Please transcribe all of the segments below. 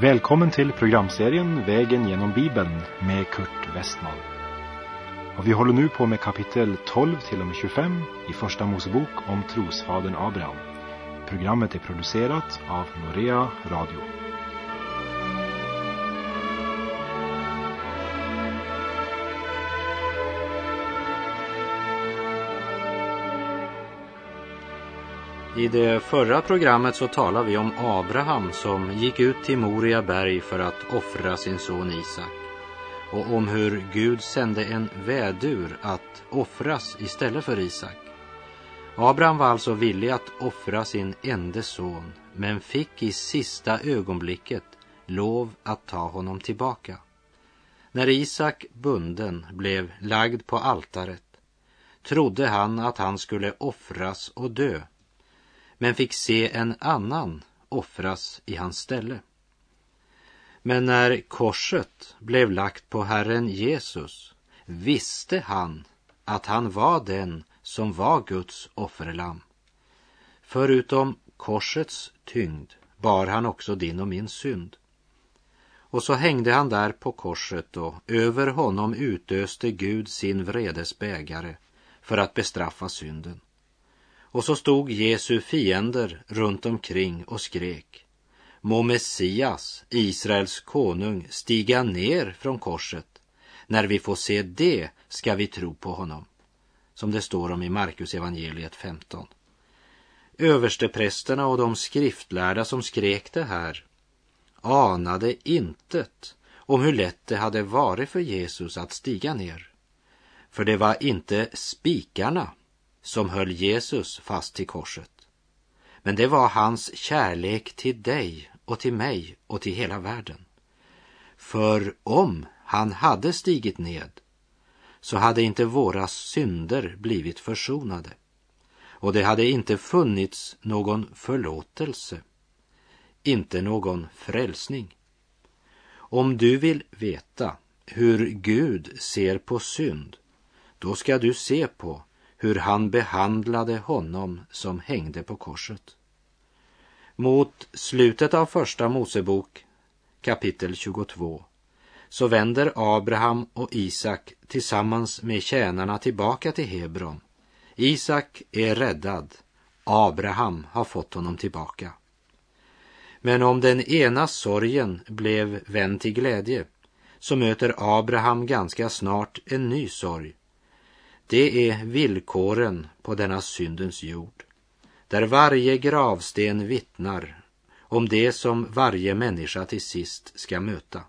Välkommen till programserien Vägen genom Bibeln med Kurt Westman. Och vi håller nu på med kapitel 12 till och med 25 i Första Mosebok om trosfadern Abraham. Programmet är producerat av Norea Radio. I det förra programmet så talade vi om Abraham som gick ut till Moria berg för att offra sin son Isak och om hur Gud sände en vädur att offras istället för Isak. Abraham var alltså villig att offra sin enda son men fick i sista ögonblicket lov att ta honom tillbaka. När Isak bunden blev lagd på altaret trodde han att han skulle offras och dö men fick se en annan offras i hans ställe. Men när korset blev lagt på Herren Jesus visste han att han var den som var Guds offerlamm. Förutom korsets tyngd bar han också din och min synd. Och så hängde han där på korset och över honom utöste Gud sin vredes bägare för att bestraffa synden. Och så stod Jesu fiender runt omkring och skrek. Må Messias, Israels konung, stiga ner från korset. När vi får se det ska vi tro på honom. Som det står om i Markus evangeliet 15. Översteprästerna och de skriftlärda som skrek det här anade intet om hur lätt det hade varit för Jesus att stiga ner. För det var inte spikarna som höll Jesus fast till korset. Men det var hans kärlek till dig och till mig och till hela världen. För om han hade stigit ned så hade inte våra synder blivit försonade och det hade inte funnits någon förlåtelse, inte någon frälsning. Om du vill veta hur Gud ser på synd, då ska du se på hur han behandlade honom som hängde på korset. Mot slutet av Första Mosebok kapitel 22 så vänder Abraham och Isak tillsammans med tjänarna tillbaka till Hebron. Isak är räddad, Abraham har fått honom tillbaka. Men om den ena sorgen blev vänd till glädje så möter Abraham ganska snart en ny sorg det är villkoren på denna syndens jord, där varje gravsten vittnar om det som varje människa till sist ska möta.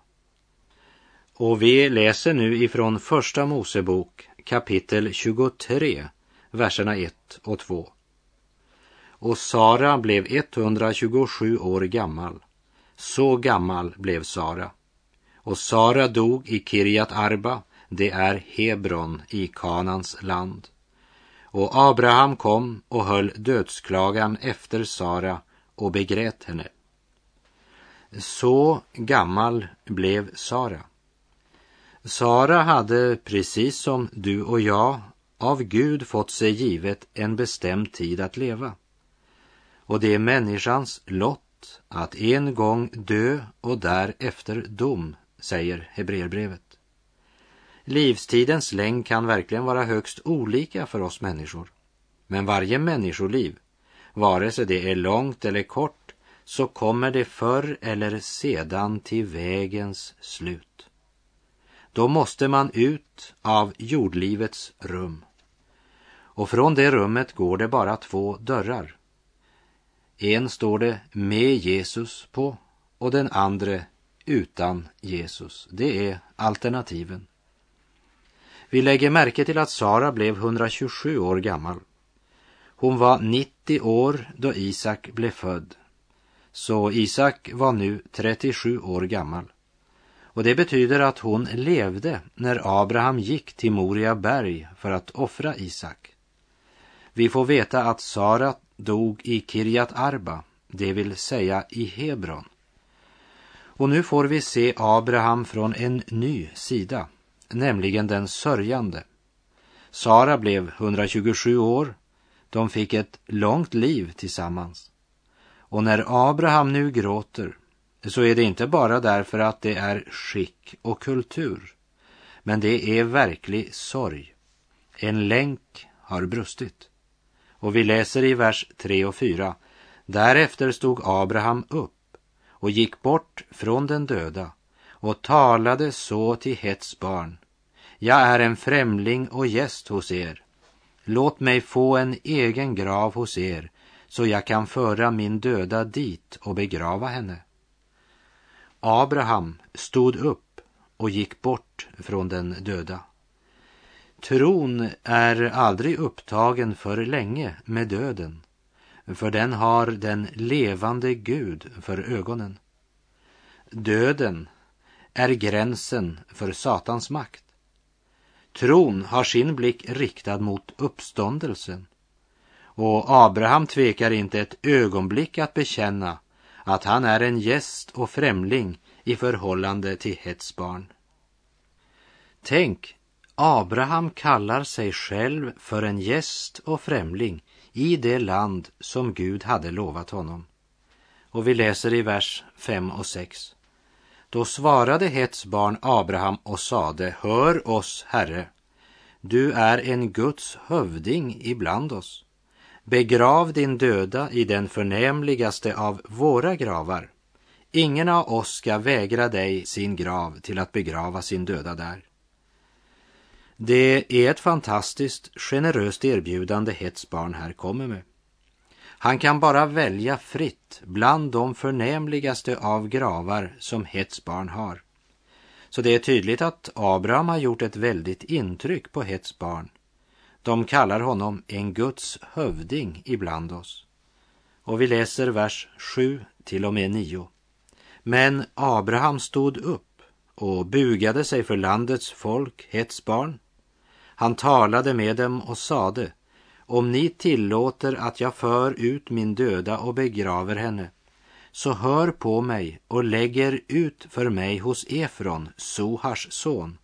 Och vi läser nu ifrån Första Mosebok kapitel 23, verserna 1 och 2. Och Sara blev 127 år gammal. Så gammal blev Sara. Och Sara dog i Kirjat Arba det är Hebron i Kanans land. Och Abraham kom och höll dödsklagan efter Sara och begrät henne. Så gammal blev Sara. Sara hade precis som du och jag av Gud fått sig givet en bestämd tid att leva. Och det är människans lott att en gång dö och därefter dom, säger Hebreerbrevet. Livstidens längd kan verkligen vara högst olika för oss människor. Men varje människoliv, vare sig det är långt eller kort, så kommer det förr eller sedan till vägens slut. Då måste man ut av jordlivets rum. Och från det rummet går det bara två dörrar. En står det med Jesus på och den andra utan Jesus. Det är alternativen. Vi lägger märke till att Sara blev 127 år gammal. Hon var 90 år då Isak blev född. Så Isak var nu 37 år gammal. Och det betyder att hon levde när Abraham gick till Moria berg för att offra Isak. Vi får veta att Sara dog i Kirjat Arba, det vill säga i Hebron. Och nu får vi se Abraham från en ny sida nämligen den sörjande. Sara blev 127 år. De fick ett långt liv tillsammans. Och när Abraham nu gråter så är det inte bara därför att det är skick och kultur, men det är verklig sorg. En länk har brustit. Och vi läser i vers 3 och 4. Därefter stod Abraham upp och gick bort från den döda och talade så till Hets barn. Jag är en främling och gäst hos er. Låt mig få en egen grav hos er så jag kan föra min döda dit och begrava henne. Abraham stod upp och gick bort från den döda. Tron är aldrig upptagen för länge med döden, för den har den levande Gud för ögonen. Döden är gränsen för Satans makt. Tron har sin blick riktad mot uppståndelsen. Och Abraham tvekar inte ett ögonblick att bekänna att han är en gäst och främling i förhållande till Hets barn. Tänk, Abraham kallar sig själv för en gäst och främling i det land som Gud hade lovat honom. Och vi läser i vers 5 och 6. Då svarade Hets barn Abraham och sade, hör oss, Herre, du är en Guds hövding ibland oss. Begrav din döda i den förnämligaste av våra gravar. Ingen av oss ska vägra dig sin grav till att begrava sin döda där. Det är ett fantastiskt generöst erbjudande Hets barn här kommer med. Han kan bara välja fritt bland de förnämligaste av gravar som Hets barn har. Så det är tydligt att Abraham har gjort ett väldigt intryck på Hets barn. De kallar honom en Guds hövding ibland oss. Och vi läser vers 7 till och med 9. Men Abraham stod upp och bugade sig för landets folk, Hets barn. Han talade med dem och sade om ni tillåter att jag för ut min döda och begraver henne, så hör på mig och lägger ut för mig hos Efron, Sohars son,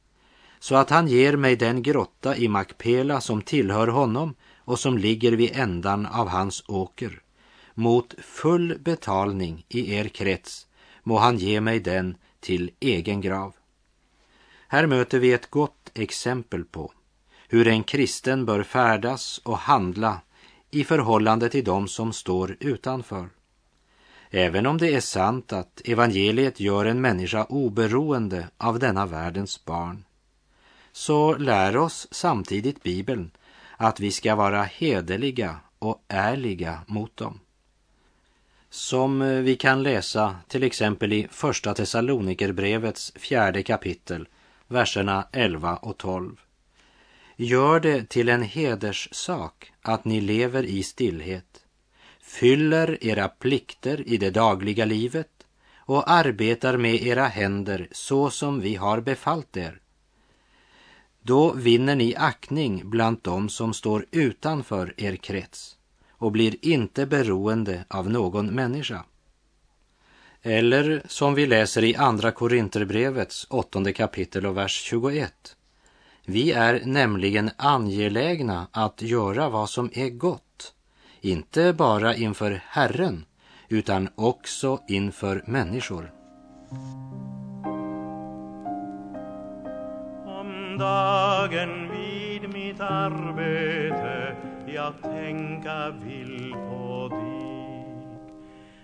så att han ger mig den grotta i Makpela som tillhör honom och som ligger vid ändan av hans åker. Mot full betalning i er krets må han ge mig den till egen grav. Här möter vi ett gott exempel på hur en kristen bör färdas och handla i förhållande till dem som står utanför. Även om det är sant att evangeliet gör en människa oberoende av denna världens barn, så lär oss samtidigt Bibeln att vi ska vara hederliga och ärliga mot dem. Som vi kan läsa till exempel i Första Thessalonikerbrevets fjärde kapitel, verserna 11 och 12. Gör det till en hederssak att ni lever i stillhet, fyller era plikter i det dagliga livet och arbetar med era händer så som vi har befallt er. Då vinner ni aktning bland dem som står utanför er krets och blir inte beroende av någon människa. Eller som vi läser i Andra Korinterbrevets åttonde kapitel och vers 21. Vi är nämligen angelägna att göra vad som är gott, inte bara inför Herren, utan också inför människor. Om dagen vid mitt arbete jag tänka vill på dig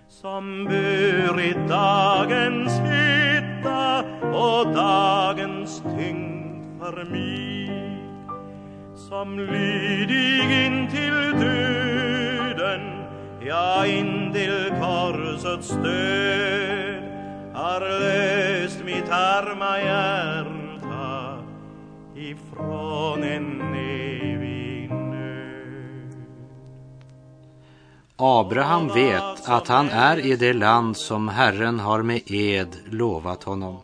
som burit dagens hetta och dagens tyngd för mig som lydig in till döden ja, in till korsets död har löst mitt arma hjärta ifrån en evig nöd. Abraham vet att han är i det land som Herren har med ed lovat honom.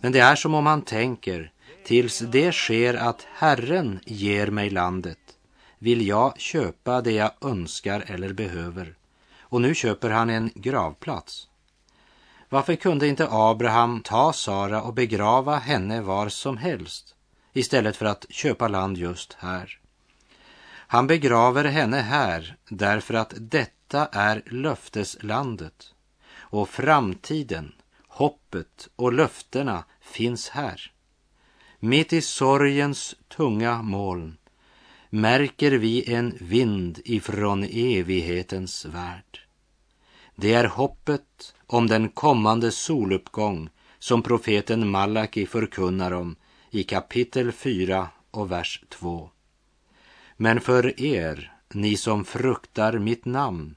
Men det är som om han tänker, Tills det sker att Herren ger mig landet vill jag köpa det jag önskar eller behöver. Och nu köper han en gravplats. Varför kunde inte Abraham ta Sara och begrava henne var som helst istället för att köpa land just här? Han begraver henne här därför att detta är löfteslandet och framtiden, hoppet och löftena finns här. Mitt i sorgens tunga moln märker vi en vind ifrån evighetens värld. Det är hoppet om den kommande soluppgång som profeten Malaki förkunnar om i kapitel 4 och vers 2. Men för er, ni som fruktar mitt namn,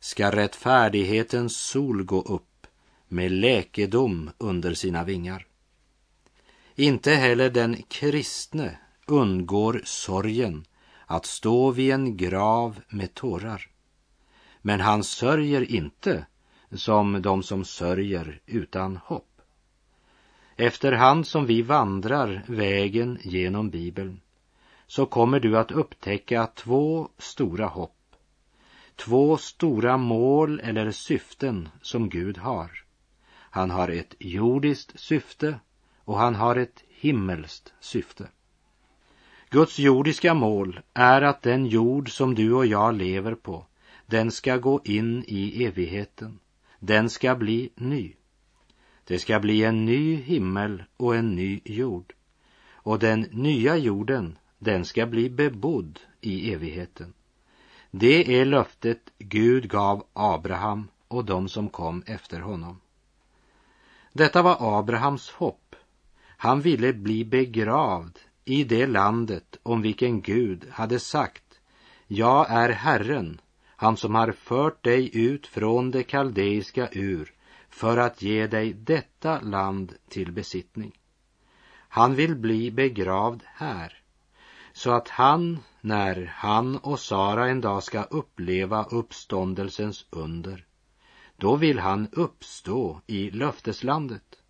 ska rättfärdighetens sol gå upp med läkedom under sina vingar. Inte heller den kristne undgår sorgen att stå vid en grav med tårar. Men han sörjer inte som de som sörjer utan hopp. Efterhand som vi vandrar vägen genom Bibeln så kommer du att upptäcka två stora hopp. Två stora mål eller syften som Gud har. Han har ett jordiskt syfte och han har ett himmelskt syfte. Guds jordiska mål är att den jord som du och jag lever på, den ska gå in i evigheten. Den ska bli ny. Det ska bli en ny himmel och en ny jord. Och den nya jorden, den ska bli bebodd i evigheten. Det är löftet Gud gav Abraham och de som kom efter honom. Detta var Abrahams hopp. Han ville bli begravd i det landet om vilken Gud hade sagt Jag är Herren, han som har fört dig ut från det kaldeiska ur för att ge dig detta land till besittning. Han vill bli begravd här så att han, när han och Sara en dag ska uppleva uppståndelsens under, då vill han uppstå i löfteslandet.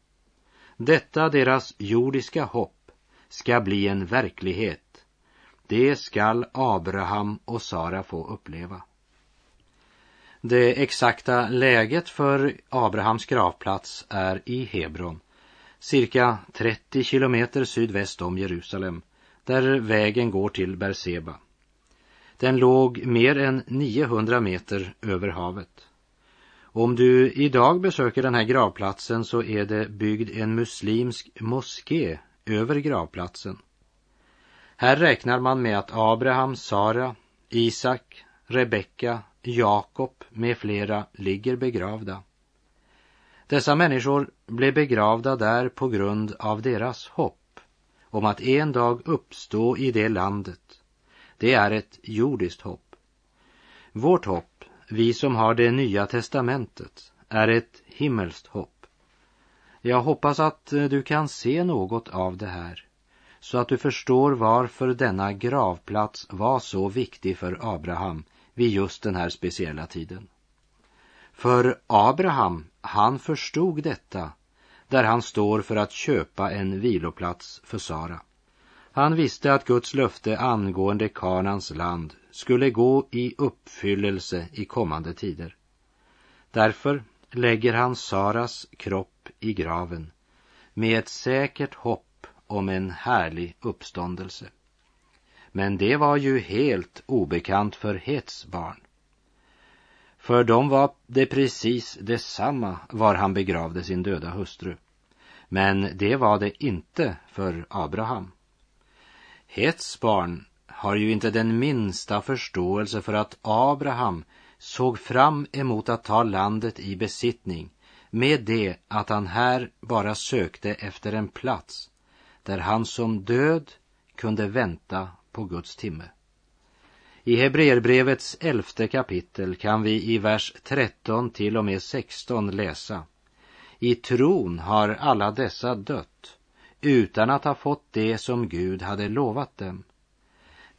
Detta deras jordiska hopp ska bli en verklighet. Det skall Abraham och Sara få uppleva. Det exakta läget för Abrahams gravplats är i Hebron, cirka 30 kilometer sydväst om Jerusalem, där vägen går till Berseba. Den låg mer än 900 meter över havet. Om du idag besöker den här gravplatsen så är det byggd en muslimsk moské över gravplatsen. Här räknar man med att Abraham, Sara, Isak, Rebecka, Jakob med flera ligger begravda. Dessa människor blev begravda där på grund av deras hopp om att en dag uppstå i det landet. Det är ett jordiskt hopp. Vårt hopp, vi som har det nya testamentet, är ett himmelskt hopp. Jag hoppas att eh, du kan se något av det här så att du förstår varför denna gravplats var så viktig för Abraham vid just den här speciella tiden. För Abraham, han förstod detta där han står för att köpa en viloplats för Sara. Han visste att Guds löfte angående Kanans land skulle gå i uppfyllelse i kommande tider. Därför lägger han Saras kropp i graven med ett säkert hopp om en härlig uppståndelse. Men det var ju helt obekant för Hets barn. För dem var det precis detsamma var han begravde sin döda hustru. Men det var det inte för Abraham. Hets barn har ju inte den minsta förståelse för att Abraham såg fram emot att ta landet i besittning med det att han här bara sökte efter en plats där han som död kunde vänta på Guds timme. I Hebreerbrevets elfte kapitel kan vi i vers 13 till och med 16 läsa I tron har alla dessa dött utan att ha fått det som Gud hade lovat dem.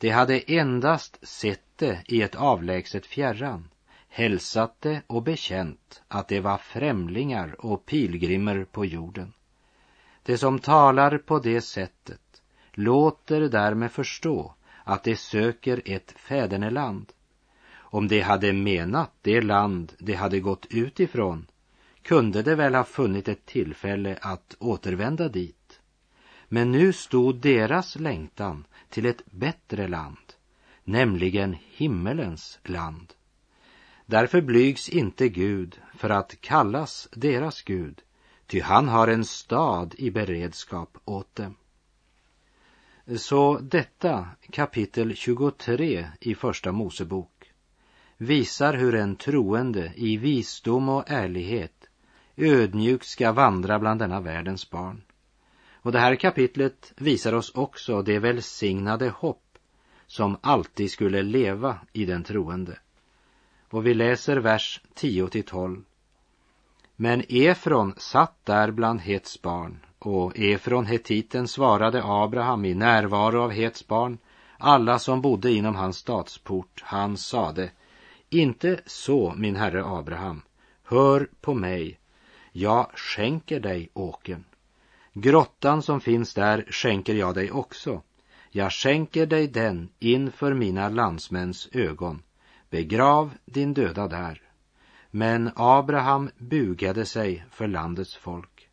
De hade endast sett det i ett avlägset fjärran, hälsat det och bekänt att det var främlingar och pilgrimer på jorden. Det som talar på det sättet låter därmed förstå att de söker ett fäderneland. Om de hade menat det land de hade gått ut ifrån kunde de väl ha funnit ett tillfälle att återvända dit. Men nu stod deras längtan till ett bättre land, nämligen himmelens land. Därför blygs inte Gud för att kallas deras Gud, ty han har en stad i beredskap åt dem. Så detta kapitel 23 i Första Mosebok visar hur en troende i visdom och ärlighet ödmjukt ska vandra bland denna världens barn. Och det här kapitlet visar oss också det välsignade hopp som alltid skulle leva i den troende. Och vi läser vers 10 till 12. Men Efron satt där bland Hets barn och Efron hetiten svarade Abraham i närvaro av Hets barn, alla som bodde inom hans stadsport, han sade, inte så, min herre Abraham, hör på mig, jag skänker dig åken. Grottan som finns där skänker jag dig också. Jag skänker dig den inför mina landsmäns ögon. Begrav din döda där. Men Abraham bugade sig för landets folk.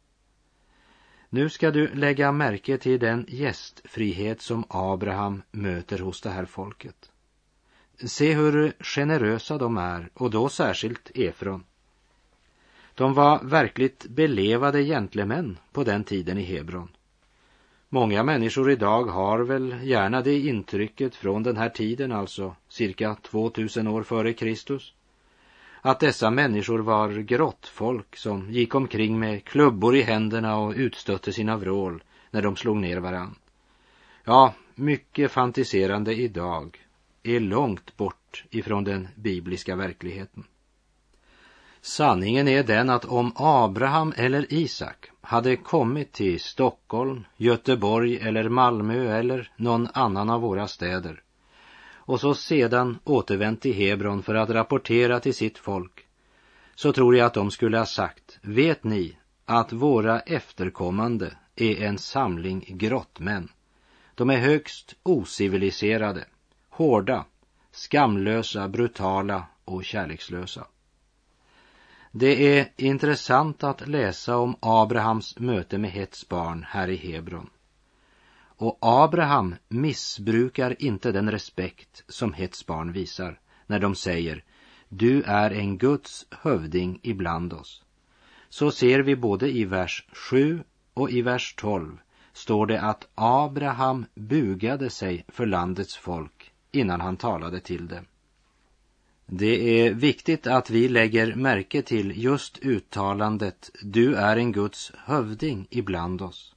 Nu ska du lägga märke till den gästfrihet som Abraham möter hos det här folket. Se hur generösa de är, och då särskilt Efron. De var verkligt belevade gentlemän på den tiden i Hebron. Många människor idag har väl gärna det intrycket från den här tiden, alltså cirka 2000 år före Kristus, att dessa människor var grottfolk som gick omkring med klubbor i händerna och utstötte sina vrål när de slog ner varann. Ja, mycket fantiserande idag är långt bort ifrån den bibliska verkligheten. Sanningen är den att om Abraham eller Isak hade kommit till Stockholm, Göteborg eller Malmö eller någon annan av våra städer och så sedan återvänt till Hebron för att rapportera till sitt folk så tror jag att de skulle ha sagt, vet ni att våra efterkommande är en samling grottmän. De är högst ociviliserade, hårda, skamlösa, brutala och kärlekslösa. Det är intressant att läsa om Abrahams möte med Hets barn här i Hebron. Och Abraham missbrukar inte den respekt som Hets barn visar när de säger du är en Guds hövding ibland oss. Så ser vi både i vers 7 och i vers 12 står det att Abraham bugade sig för landets folk innan han talade till dem. Det är viktigt att vi lägger märke till just uttalandet du är en Guds hövding ibland oss.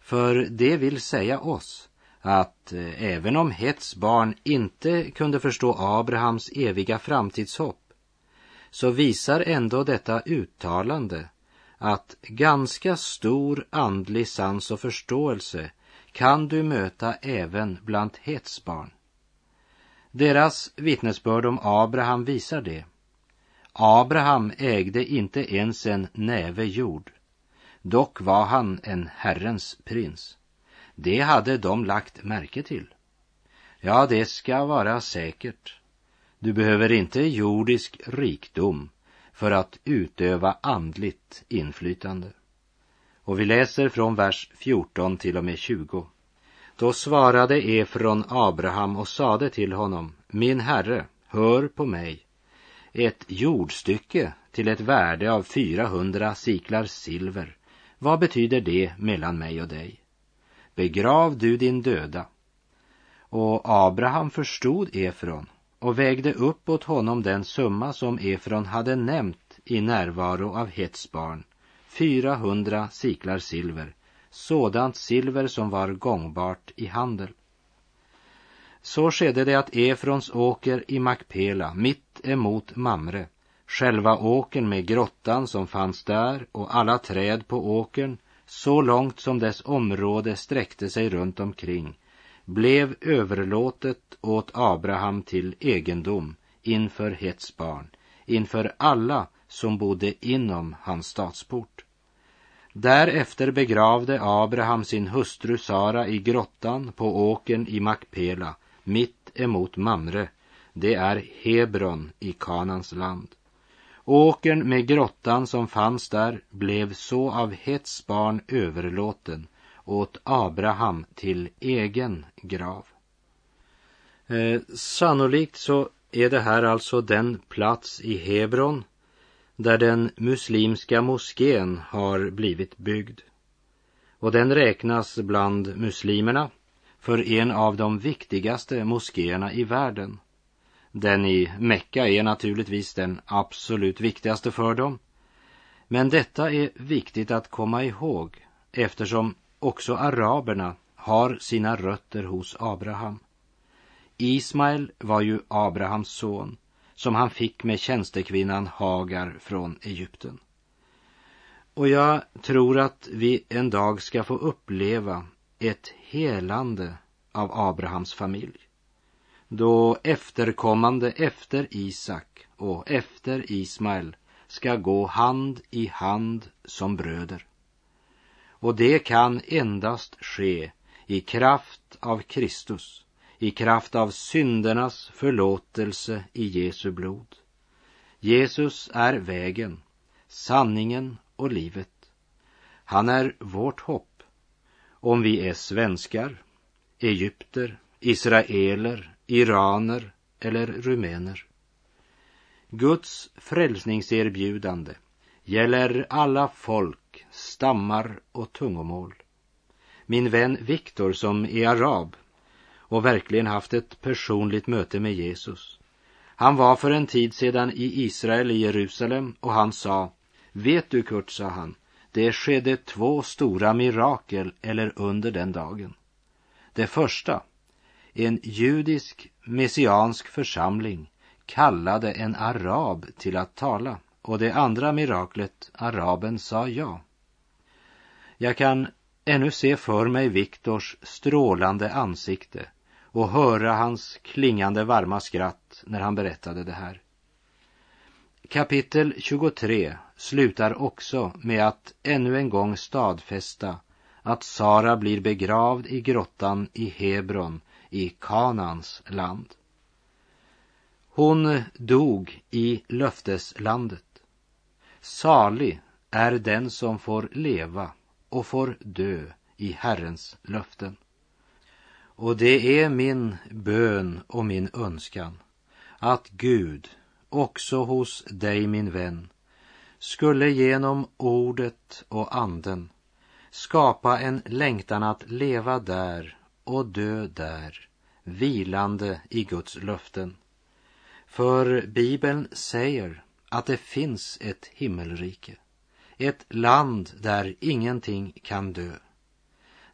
För det vill säga oss att eh, även om Hets barn inte kunde förstå Abrahams eviga framtidshopp så visar ändå detta uttalande att ganska stor andlig sans och förståelse kan du möta även bland Hets barn. Deras vittnesbörd om Abraham visar det. Abraham ägde inte ens en näve jord. Dock var han en Herrens prins. Det hade de lagt märke till. Ja, det ska vara säkert. Du behöver inte jordisk rikdom för att utöva andligt inflytande. Och vi läser från vers 14 till och med 20. Då svarade Efron Abraham och sade till honom, min herre, hör på mig. Ett jordstycke till ett värde av 400 siklar silver, vad betyder det mellan mig och dig? Begrav du din döda. Och Abraham förstod Efron och vägde upp åt honom den summa som Efron hade nämnt i närvaro av Hets barn, 400 siklar silver, sådant silver som var gångbart i handel. Så skedde det att Efrons åker i Makpela, mitt emot Mamre, själva åkern med grottan som fanns där och alla träd på åkern, så långt som dess område sträckte sig runt omkring, blev överlåtet åt Abraham till egendom inför Hets barn, inför alla som bodde inom hans stadsport. Därefter begravde Abraham sin hustru Sara i grottan på åkern i Makpela, mitt emot Mamre. Det är Hebron i Kanans land. Åkern med grottan som fanns där blev så av Hets barn överlåten åt Abraham till egen grav. Eh, sannolikt så är det här alltså den plats i Hebron där den muslimska moskén har blivit byggd. Och den räknas bland muslimerna för en av de viktigaste moskéerna i världen. Den i Mecka är naturligtvis den absolut viktigaste för dem. Men detta är viktigt att komma ihåg eftersom också araberna har sina rötter hos Abraham. Ismael var ju Abrahams son som han fick med tjänstekvinnan Hagar från Egypten. Och jag tror att vi en dag ska få uppleva ett helande av Abrahams familj. Då efterkommande efter Isak och efter Ismael ska gå hand i hand som bröder. Och det kan endast ske i kraft av Kristus, i kraft av syndernas förlåtelse i Jesu blod. Jesus är vägen, sanningen och livet. Han är vårt hopp om vi är svenskar, egypter, israeler, iraner eller rumäner. Guds frälsningserbjudande gäller alla folk, stammar och tungomål. Min vän Viktor som är arab och verkligen haft ett personligt möte med Jesus. Han var för en tid sedan i Israel i Jerusalem och han sa Vet du Kurt, sa han, det skedde två stora mirakel eller under den dagen. Det första, en judisk messiansk församling kallade en arab till att tala och det andra miraklet, araben sa ja. Jag kan ännu se för mig Viktors strålande ansikte och höra hans klingande varma skratt när han berättade det här. Kapitel 23 slutar också med att ännu en gång stadfästa att Sara blir begravd i grottan i Hebron i Kanans land. Hon dog i löfteslandet. Salig är den som får leva och får dö i Herrens löften. Och det är min bön och min önskan att Gud också hos dig min vän skulle genom ordet och anden skapa en längtan att leva där och dö där, vilande i Guds löften. För Bibeln säger att det finns ett himmelrike, ett land där ingenting kan dö,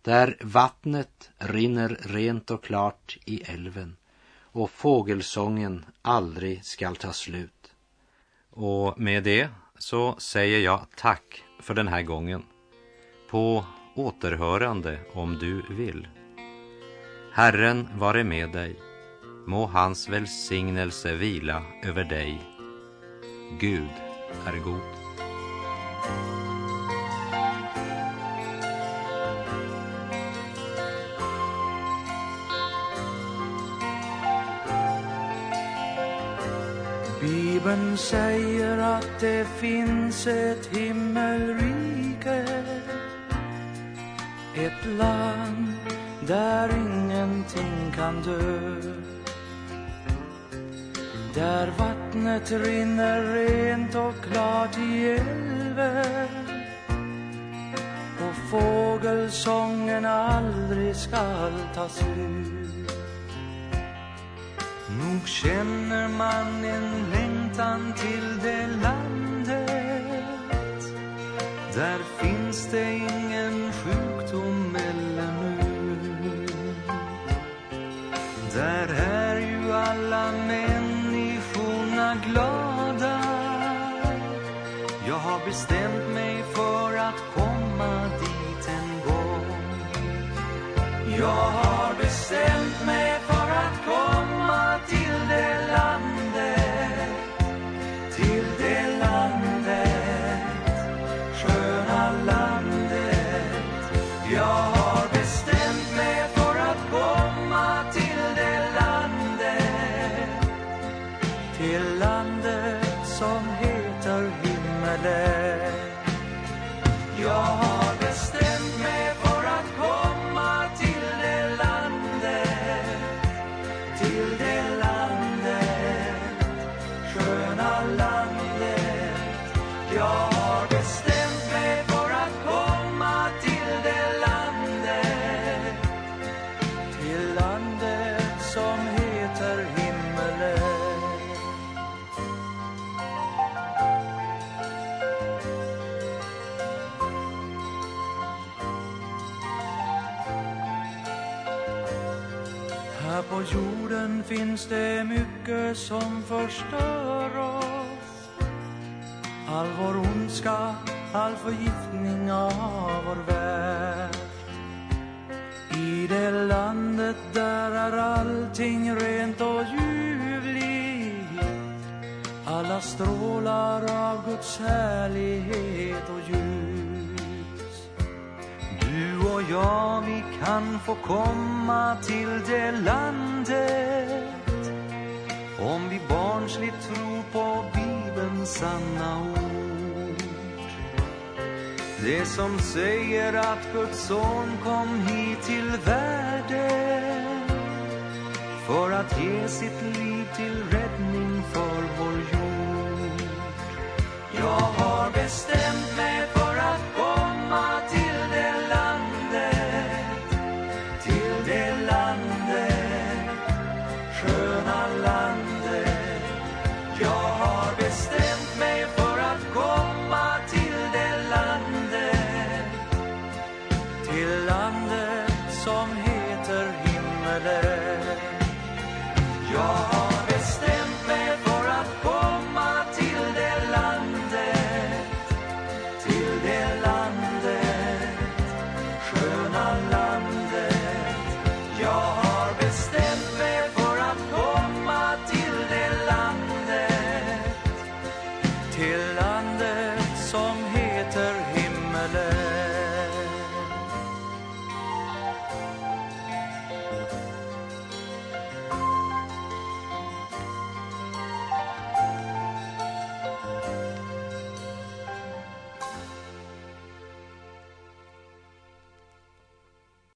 där vattnet rinner rent och klart i älven och fågelsången aldrig skall ta slut. Och med det så säger jag tack för den här gången. På återhörande om du vill. Herren vare med dig. Må hans välsignelse vila över dig. Gud är god. Bibeln säger att det finns ett himmelrike. Ett land där ingenting kan dö. Där vattnet rinner rent och klart i älven. Och fågelsången aldrig skall ta slut. Nog känner man en längtan till det landet. Där finns det ingen sjukdom eller nöd. Där är ju alla människorna glada. Jag har bestämt mig för att komma dit en gång. Jag jorden finns det mycket som förstör oss. All vår ondska, all förgiftning av vår värld. I det landet där är allting rent och ljuvligt. Alla strålar av Guds härlighet och ljus. Du och jag, vi kan få komma till det landet om vi barnsligt tror på Bibelns sanna ord. Det som säger att Guds son kom hit till världen för att ge sitt liv till räddning för vår jord. Jag har bestämt mig